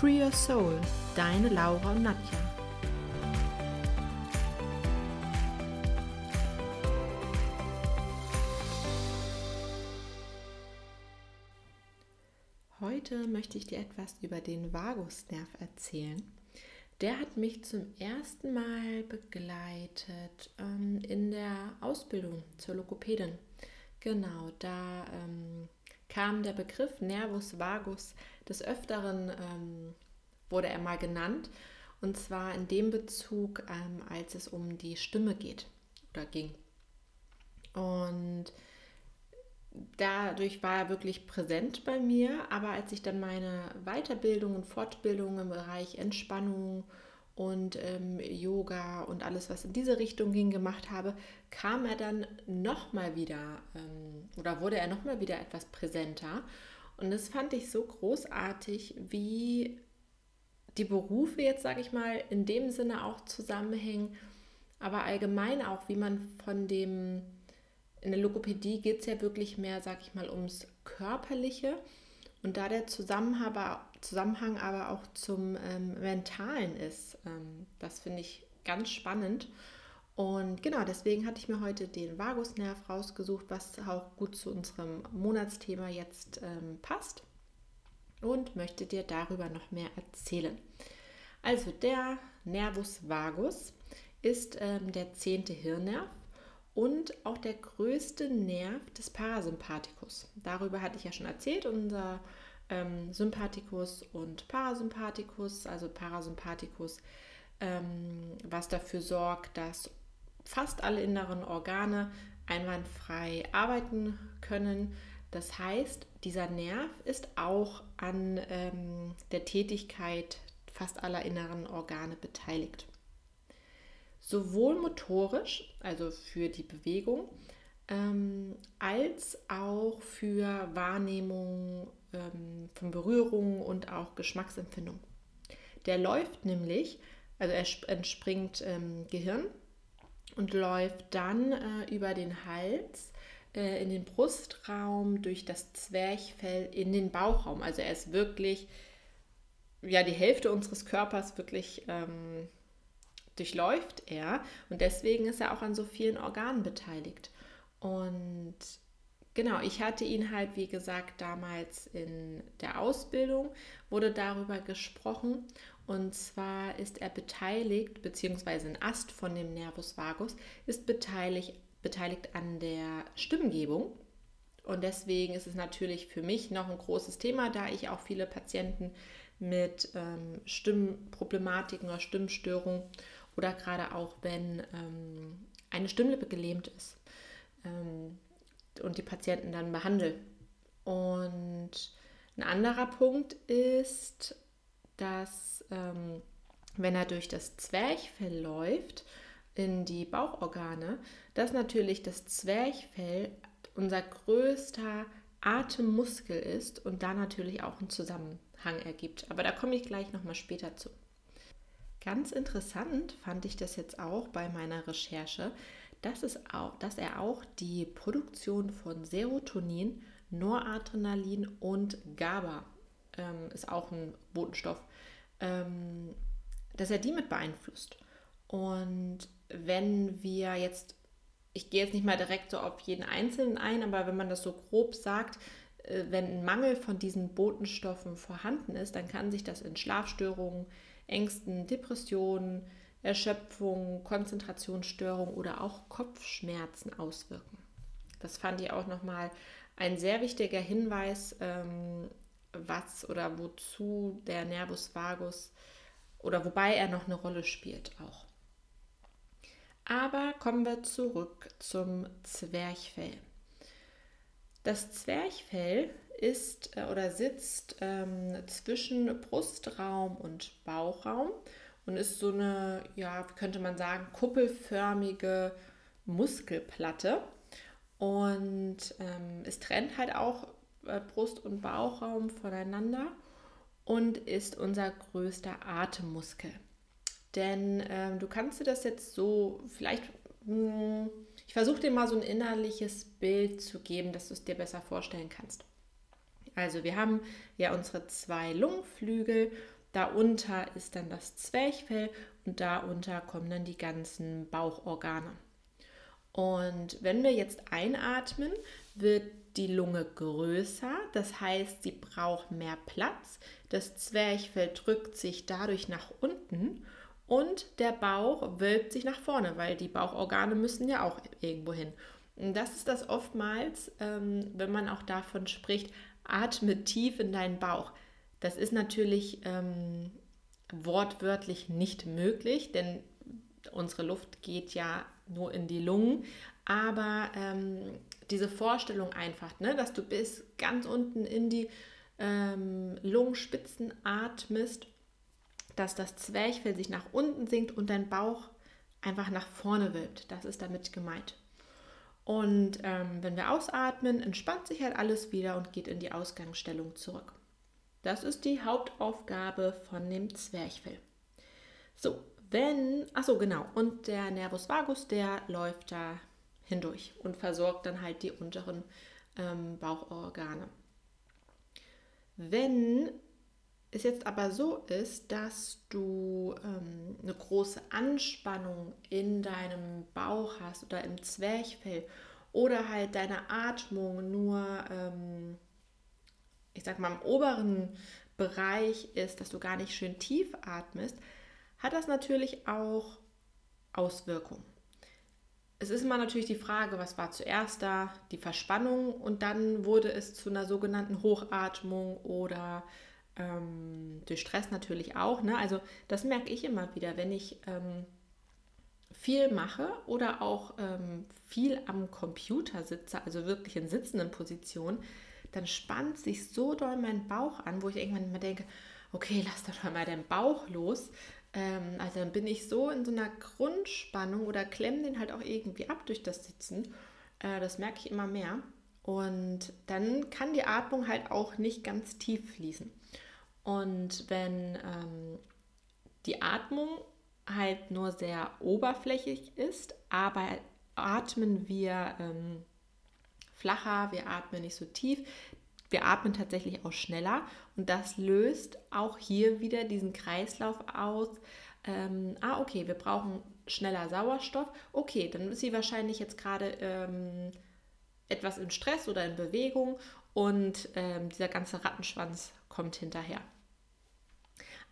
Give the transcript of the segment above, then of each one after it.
Free Your Soul, deine Laura und Nadja. Heute möchte ich dir etwas über den Vagusnerv erzählen. Der hat mich zum ersten Mal begleitet ähm, in der Ausbildung zur Logopädin. Genau, da ähm, kam der Begriff Nervus vagus des Öfteren, ähm, wurde er mal genannt. Und zwar in dem Bezug, ähm, als es um die Stimme geht oder ging. Und dadurch war er wirklich präsent bei mir. Aber als ich dann meine Weiterbildung und Fortbildung im Bereich Entspannung und ähm, Yoga und alles, was in diese Richtung ging, gemacht habe, kam er dann nochmal wieder ähm, oder wurde er nochmal wieder etwas präsenter. Und das fand ich so großartig, wie die Berufe jetzt, sage ich mal, in dem Sinne auch zusammenhängen, aber allgemein auch, wie man von dem, in der Logopädie geht es ja wirklich mehr, sage ich mal, ums Körperliche. Und da der Zusammenhang, aber auch zum ähm, Mentalen ist, ähm, das finde ich ganz spannend. Und genau deswegen hatte ich mir heute den Vagusnerv rausgesucht, was auch gut zu unserem Monatsthema jetzt ähm, passt und möchte dir darüber noch mehr erzählen. Also der Nervus vagus ist ähm, der zehnte Hirnnerv und auch der größte Nerv des Parasympathikus. Darüber hatte ich ja schon erzählt, unser ähm, Sympathikus und Parasympathikus, also Parasympathikus, ähm, was dafür sorgt, dass fast alle inneren Organe einwandfrei arbeiten können. Das heißt, dieser Nerv ist auch an ähm, der Tätigkeit fast aller inneren Organe beteiligt. Sowohl motorisch, also für die Bewegung, ähm, als auch für Wahrnehmung ähm, von Berührungen und auch Geschmacksempfindung. Der läuft nämlich, also er entspringt ähm, Gehirn und läuft dann äh, über den Hals äh, in den Brustraum, durch das Zwerchfell in den Bauchraum. Also er ist wirklich, ja, die Hälfte unseres Körpers wirklich ähm, durchläuft er und deswegen ist er auch an so vielen Organen beteiligt. Und genau, ich hatte ihn halt, wie gesagt, damals in der Ausbildung, wurde darüber gesprochen. Und zwar ist er beteiligt, beziehungsweise ein Ast von dem Nervus vagus ist beteiligt, beteiligt an der Stimmgebung. Und deswegen ist es natürlich für mich noch ein großes Thema, da ich auch viele Patienten mit ähm, Stimmproblematiken oder Stimmstörungen oder gerade auch wenn ähm, eine Stimmlippe gelähmt ist ähm, und die Patienten dann behandeln. Und ein anderer Punkt ist, dass ähm, wenn er durch das Zwerchfell läuft, in die Bauchorgane, dass natürlich das Zwerchfell unser größter Atemmuskel ist und da natürlich auch einen Zusammenhang ergibt. Aber da komme ich gleich nochmal später zu. Ganz interessant fand ich das jetzt auch bei meiner Recherche, dass, es auch, dass er auch die Produktion von Serotonin, Noradrenalin und GABA, ähm, ist auch ein Botenstoff, ähm, dass er die mit beeinflusst. Und wenn wir jetzt, ich gehe jetzt nicht mal direkt so auf jeden Einzelnen ein, aber wenn man das so grob sagt, äh, wenn ein Mangel von diesen Botenstoffen vorhanden ist, dann kann sich das in Schlafstörungen, Ängsten, Depressionen, Erschöpfung, Konzentrationsstörung oder auch Kopfschmerzen auswirken. Das fand ich auch nochmal ein sehr wichtiger Hinweis, ähm, was oder wozu der Nervus vagus oder wobei er noch eine Rolle spielt auch. Aber kommen wir zurück zum Zwerchfell. Das Zwerchfell ist äh, oder sitzt ähm, zwischen Brustraum und Bauchraum und ist so eine, ja, könnte man sagen, kuppelförmige Muskelplatte. Und ähm, es trennt halt auch Brust- und Bauchraum voneinander und ist unser größter Atemmuskel. Denn ähm, du kannst dir das jetzt so, vielleicht, mh, hm, ich versuche dir mal so ein innerliches Bild zu geben, dass du es dir besser vorstellen kannst. Also wir haben ja unsere zwei Lungenflügel, darunter ist dann das Zwerchfell und darunter kommen dann die ganzen Bauchorgane. Und wenn wir jetzt einatmen, wird die Lunge größer, das heißt, sie braucht mehr Platz. Das Zwerchfell drückt sich dadurch nach unten und der Bauch wölbt sich nach vorne, weil die Bauchorgane müssen ja auch irgendwo hin. Und das ist das oftmals, ähm, wenn man auch davon spricht, atme tief in deinen Bauch. Das ist natürlich ähm, wortwörtlich nicht möglich, denn unsere Luft geht ja nur in die Lungen. Aber ähm, diese Vorstellung einfach, ne, dass du bis ganz unten in die ähm, Lungenspitzen atmest, dass das Zwerchfell sich nach unten sinkt und dein Bauch einfach nach vorne wölbt. Das ist damit gemeint. Und ähm, wenn wir ausatmen, entspannt sich halt alles wieder und geht in die Ausgangsstellung zurück. Das ist die Hauptaufgabe von dem Zwerchfell. So, wenn, achso, genau, und der Nervus vagus, der läuft da hindurch und versorgt dann halt die unteren ähm, Bauchorgane. Wenn es jetzt aber so ist, dass du ähm, eine große Anspannung in deinem Bauch hast oder im Zwerchfell oder halt deine Atmung nur, ähm, ich sag mal, im oberen Bereich ist, dass du gar nicht schön tief atmest, hat das natürlich auch Auswirkungen. Es ist immer natürlich die Frage, was war zuerst da? Die Verspannung und dann wurde es zu einer sogenannten Hochatmung oder ähm, durch Stress natürlich auch. Ne? Also das merke ich immer wieder, wenn ich ähm, viel mache oder auch ähm, viel am Computer sitze, also wirklich in sitzenden Positionen, dann spannt sich so doll mein Bauch an, wo ich irgendwann immer denke, okay, lass doch mal deinen Bauch los. Ähm, also dann bin ich so in so einer Grundspannung oder klemme den halt auch irgendwie ab durch das Sitzen. Äh, das merke ich immer mehr. Und dann kann die Atmung halt auch nicht ganz tief fließen. Und wenn ähm, die Atmung halt nur sehr oberflächlich ist, aber atmen wir ähm, flacher, wir atmen nicht so tief, wir atmen tatsächlich auch schneller und das löst auch hier wieder diesen Kreislauf aus. Ähm, ah, okay, wir brauchen schneller Sauerstoff. Okay, dann ist sie wahrscheinlich jetzt gerade ähm, etwas in Stress oder in Bewegung und ähm, dieser ganze Rattenschwanz kommt hinterher.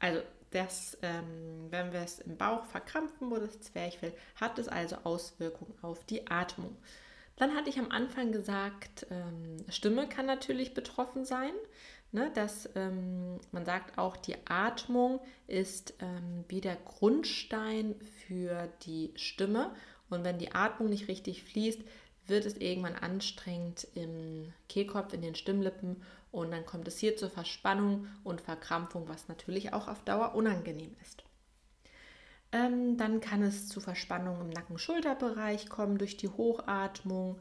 Also das, ähm, wenn wir es im Bauch verkrampfen, wo das Zwerchfell, hat es also Auswirkungen auf die Atmung. Dann hatte ich am Anfang gesagt, ähm, Stimme kann natürlich betroffen sein. Ne, dass ähm, man sagt auch, die Atmung ist ähm, wie der Grundstein für die Stimme. Und wenn die Atmung nicht richtig fließt, wird es irgendwann anstrengend im Kehlkopf, in den Stimmlippen und dann kommt es hier zur Verspannung und Verkrampfung, was natürlich auch auf Dauer unangenehm ist. Ähm, dann kann es zu Verspannungen im Nacken-Schulterbereich kommen durch die Hochatmung.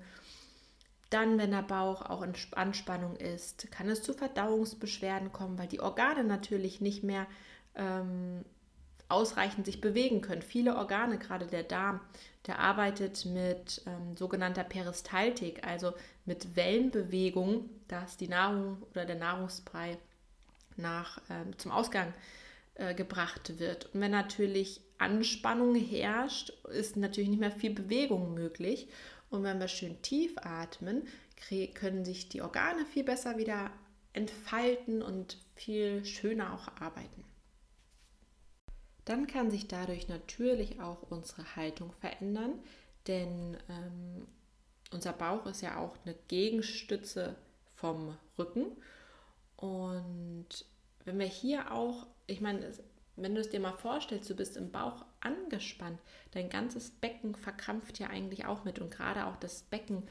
Dann, wenn der Bauch auch in Anspannung ist, kann es zu Verdauungsbeschwerden kommen, weil die Organe natürlich nicht mehr ähm, ausreichend sich bewegen können. Viele Organe, gerade der Darm, der arbeitet mit ähm, sogenannter Peristaltik, also mit Wellenbewegung, dass die Nahrung oder der Nahrungsbrei nach, ähm, zum Ausgang äh, gebracht wird. Und wenn natürlich Anspannung herrscht, ist natürlich nicht mehr viel Bewegung möglich. Und wenn wir schön tief atmen, können sich die Organe viel besser wieder entfalten und viel schöner auch arbeiten. Dann kann sich dadurch natürlich auch unsere Haltung verändern, denn ähm, unser Bauch ist ja auch eine Gegenstütze vom Rücken. Und wenn wir hier auch, ich meine, wenn du es dir mal vorstellst, du bist im Bauch angespannt, dein ganzes Becken verkrampft ja eigentlich auch mit und gerade auch das Becken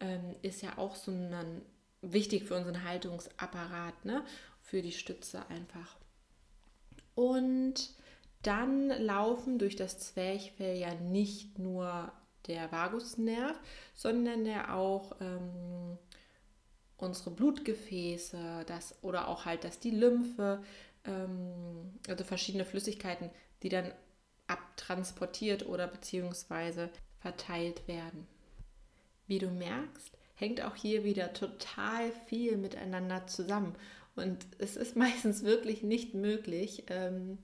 ähm, ist ja auch so ein, wichtig für unseren Haltungsapparat, ne? für die Stütze einfach. Und dann laufen durch das Zwerchfell ja nicht nur der Vagusnerv, sondern der auch ähm, unsere Blutgefäße, das oder auch halt, dass die Lymphe, ähm, also verschiedene Flüssigkeiten, die dann abtransportiert oder beziehungsweise verteilt werden. Wie du merkst, hängt auch hier wieder total viel miteinander zusammen. Und es ist meistens wirklich nicht möglich, ähm,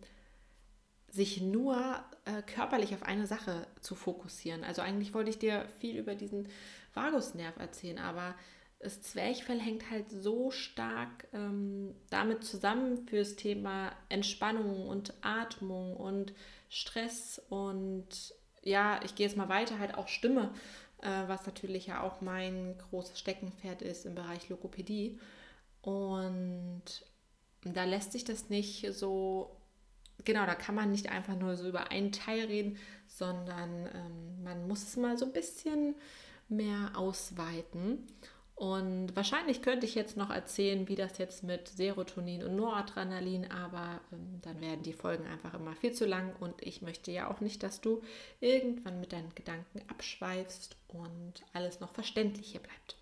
sich nur äh, körperlich auf eine Sache zu fokussieren. Also eigentlich wollte ich dir viel über diesen Vagusnerv erzählen, aber das Zwerchfell hängt halt so stark ähm, damit zusammen fürs Thema Entspannung und Atmung und Stress und ja, ich gehe jetzt mal weiter, halt auch Stimme, äh, was natürlich ja auch mein großes Steckenpferd ist im Bereich Logopädie. Und da lässt sich das nicht so, genau, da kann man nicht einfach nur so über einen Teil reden, sondern ähm, man muss es mal so ein bisschen mehr ausweiten. Und wahrscheinlich könnte ich jetzt noch erzählen, wie das jetzt mit Serotonin und Noradrenalin, aber ähm, dann werden die Folgen einfach immer viel zu lang und ich möchte ja auch nicht, dass du irgendwann mit deinen Gedanken abschweifst und alles noch verständlicher bleibt.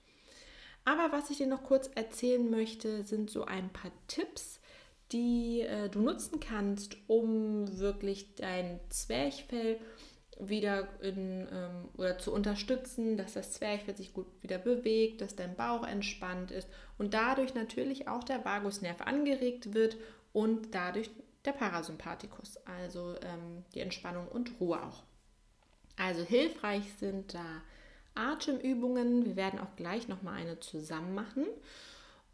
Aber was ich dir noch kurz erzählen möchte, sind so ein paar Tipps, die äh, du nutzen kannst, um wirklich dein Zwerchfell wieder in, ähm, oder zu unterstützen, dass das Zwerchfell sich gut wieder bewegt, dass dein Bauch entspannt ist und dadurch natürlich auch der Vagusnerv angeregt wird und dadurch der Parasympathikus, also ähm, die Entspannung und Ruhe auch. Also hilfreich sind da Atemübungen. Wir werden auch gleich noch mal eine zusammen machen.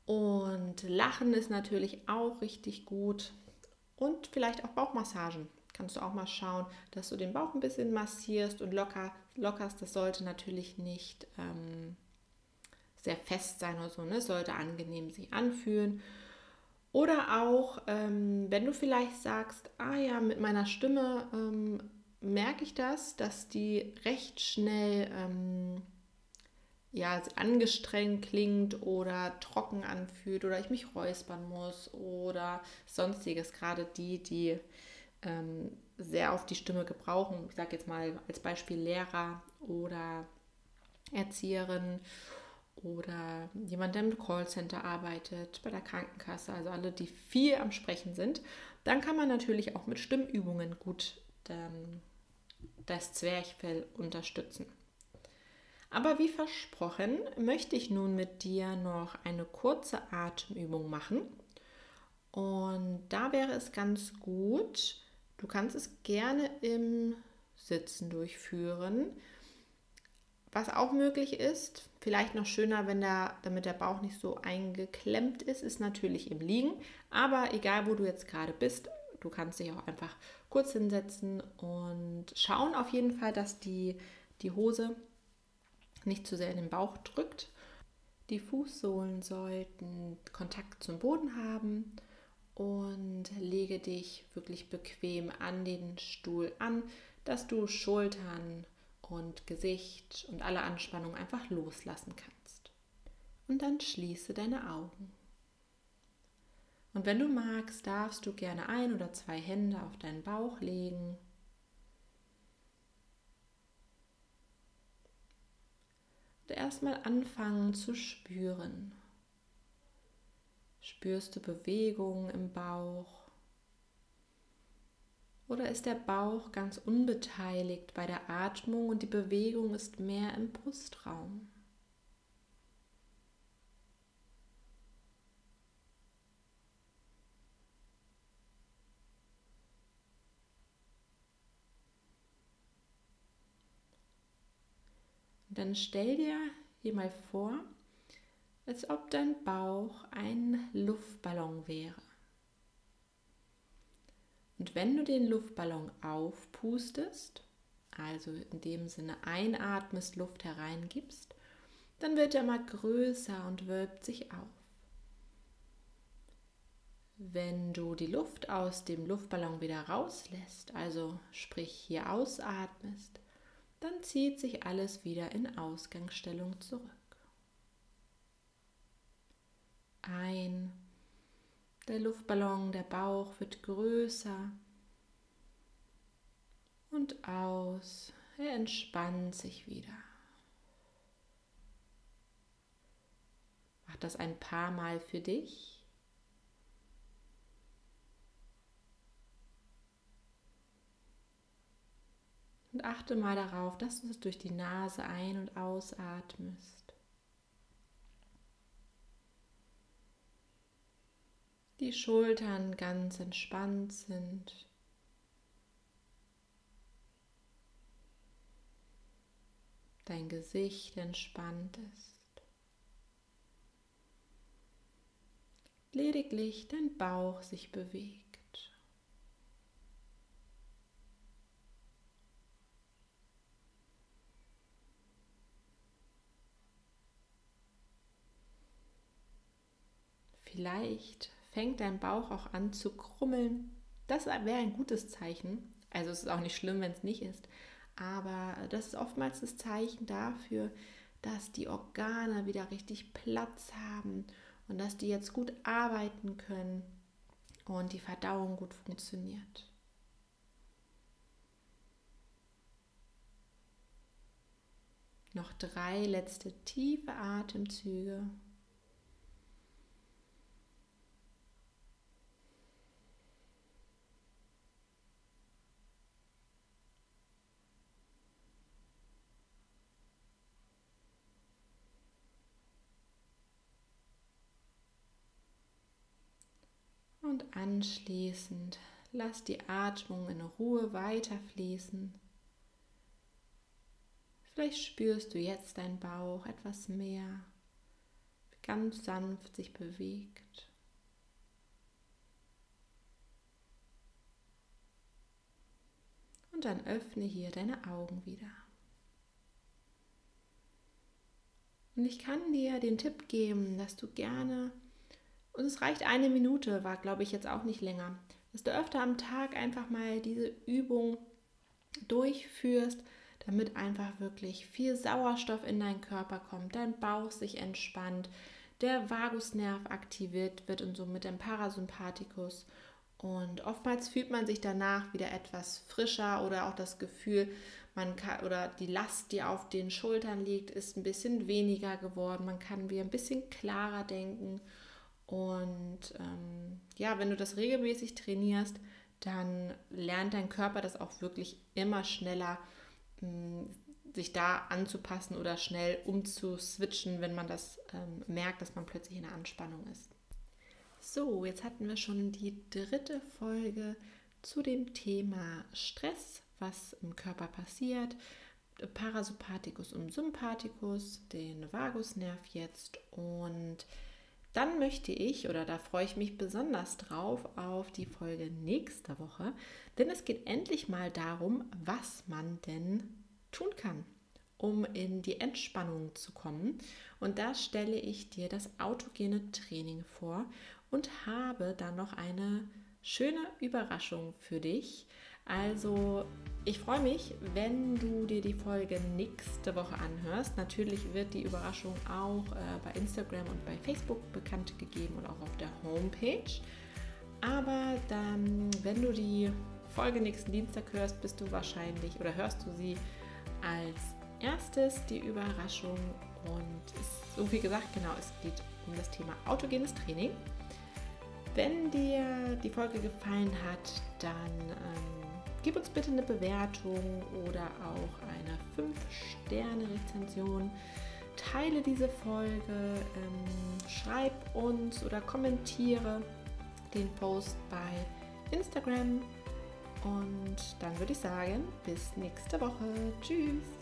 Und Lachen ist natürlich auch richtig gut und vielleicht auch Bauchmassagen kannst du auch mal schauen, dass du den Bauch ein bisschen massierst und locker, lockerst. Das sollte natürlich nicht ähm, sehr fest sein oder so, ne? Es sollte angenehm sich anfühlen. Oder auch, ähm, wenn du vielleicht sagst, ah ja, mit meiner Stimme ähm, merke ich das, dass die recht schnell ähm, ja, angestrengt klingt oder trocken anfühlt oder ich mich räuspern muss oder sonstiges. Gerade die, die ähm, sehr auf die Stimme gebrauchen. Ich sage jetzt mal als Beispiel Lehrer oder Erzieherin oder jemand, der im Callcenter arbeitet, bei der Krankenkasse, also alle, die viel am Sprechen sind, dann kann man natürlich auch mit Stimmübungen gut ähm, das Zwerchfell unterstützen. Aber wie versprochen, möchte ich nun mit dir noch eine kurze Atemübung machen. Und da wäre es ganz gut, Du kannst es gerne im Sitzen durchführen. Was auch möglich ist, vielleicht noch schöner, wenn der, damit der Bauch nicht so eingeklemmt ist, ist natürlich im Liegen. Aber egal, wo du jetzt gerade bist, du kannst dich auch einfach kurz hinsetzen und schauen auf jeden Fall, dass die, die Hose nicht zu sehr in den Bauch drückt. Die Fußsohlen sollten Kontakt zum Boden haben und lege dich wirklich bequem an den Stuhl an, dass du Schultern und Gesicht und alle Anspannung einfach loslassen kannst. Und dann schließe deine Augen. Und wenn du magst, darfst du gerne ein oder zwei Hände auf deinen Bauch legen. Und erstmal anfangen zu spüren. Spürst du Bewegung im Bauch? Oder ist der Bauch ganz unbeteiligt bei der Atmung und die Bewegung ist mehr im Brustraum? dann stell dir hier mal vor, als ob dein Bauch ein Luftballon wäre. Und wenn du den Luftballon aufpustest, also in dem Sinne einatmest, Luft hereingibst, dann wird er mal größer und wölbt sich auf. Wenn du die Luft aus dem Luftballon wieder rauslässt, also sprich hier ausatmest, dann zieht sich alles wieder in Ausgangsstellung zurück ein. Der Luftballon, der Bauch wird größer und aus. Er entspannt sich wieder. Mach das ein paar Mal für dich. Und achte mal darauf, dass du es durch die Nase ein- und ausatmest. Die Schultern ganz entspannt sind. Dein Gesicht entspannt ist. Lediglich dein Bauch sich bewegt. Vielleicht fängt dein Bauch auch an zu krummeln. Das wäre ein gutes Zeichen. Also es ist auch nicht schlimm, wenn es nicht ist. Aber das ist oftmals das Zeichen dafür, dass die Organe wieder richtig Platz haben und dass die jetzt gut arbeiten können und die Verdauung gut funktioniert. Noch drei letzte tiefe Atemzüge. Und anschließend lass die Atmung in Ruhe weiterfließen. Vielleicht spürst du jetzt deinen Bauch etwas mehr, ganz sanft sich bewegt. Und dann öffne hier deine Augen wieder. Und ich kann dir den Tipp geben, dass du gerne und es reicht eine Minute, war glaube ich jetzt auch nicht länger. Dass du öfter am Tag einfach mal diese Übung durchführst, damit einfach wirklich viel Sauerstoff in deinen Körper kommt, dein Bauch sich entspannt, der Vagusnerv aktiviert wird und somit dein Parasympathikus. Und oftmals fühlt man sich danach wieder etwas frischer oder auch das Gefühl, man kann oder die Last, die auf den Schultern liegt, ist ein bisschen weniger geworden. Man kann wieder ein bisschen klarer denken und ähm, ja, wenn du das regelmäßig trainierst, dann lernt dein Körper das auch wirklich immer schneller, mh, hm, sich da anzupassen oder schnell umzuswitchen, wenn man das ähm, merkt, dass man plötzlich in der Anspannung ist. So, jetzt hatten wir schon die dritte Folge zu dem Thema Stress, was im Körper passiert. Parasympathikus und Sympathikus, den Vagusnerv jetzt und dann möchte ich, oder da freue ich mich besonders drauf, auf die Folge nächste Woche, denn es geht endlich mal darum, was man denn tun kann, um in die Entspannung zu kommen. Und da stelle ich dir das autogene Training vor und habe dann noch eine schöne Überraschung für dich. Also ich freue mich, wenn du dir die Folge nächste Woche anhörst. Natürlich wird die Überraschung auch äh, bei Instagram und bei Facebook bekannt gegeben und auch auf der Homepage. Aber dann, wenn du die Folge nächsten Dienstag hörst, bist du wahrscheinlich oder hörst du sie als erstes die Überraschung. Und so wie gesagt, genau, es geht um das Thema autogenes Training. Wenn dir die Folge gefallen hat, dann ähm, Gib uns bitte eine Bewertung oder auch eine 5-Sterne-Rezension. Teile diese Folge, ähm, schreib uns oder kommentiere den Post bei Instagram. Und dann würde ich sagen, bis nächste Woche. Tschüss.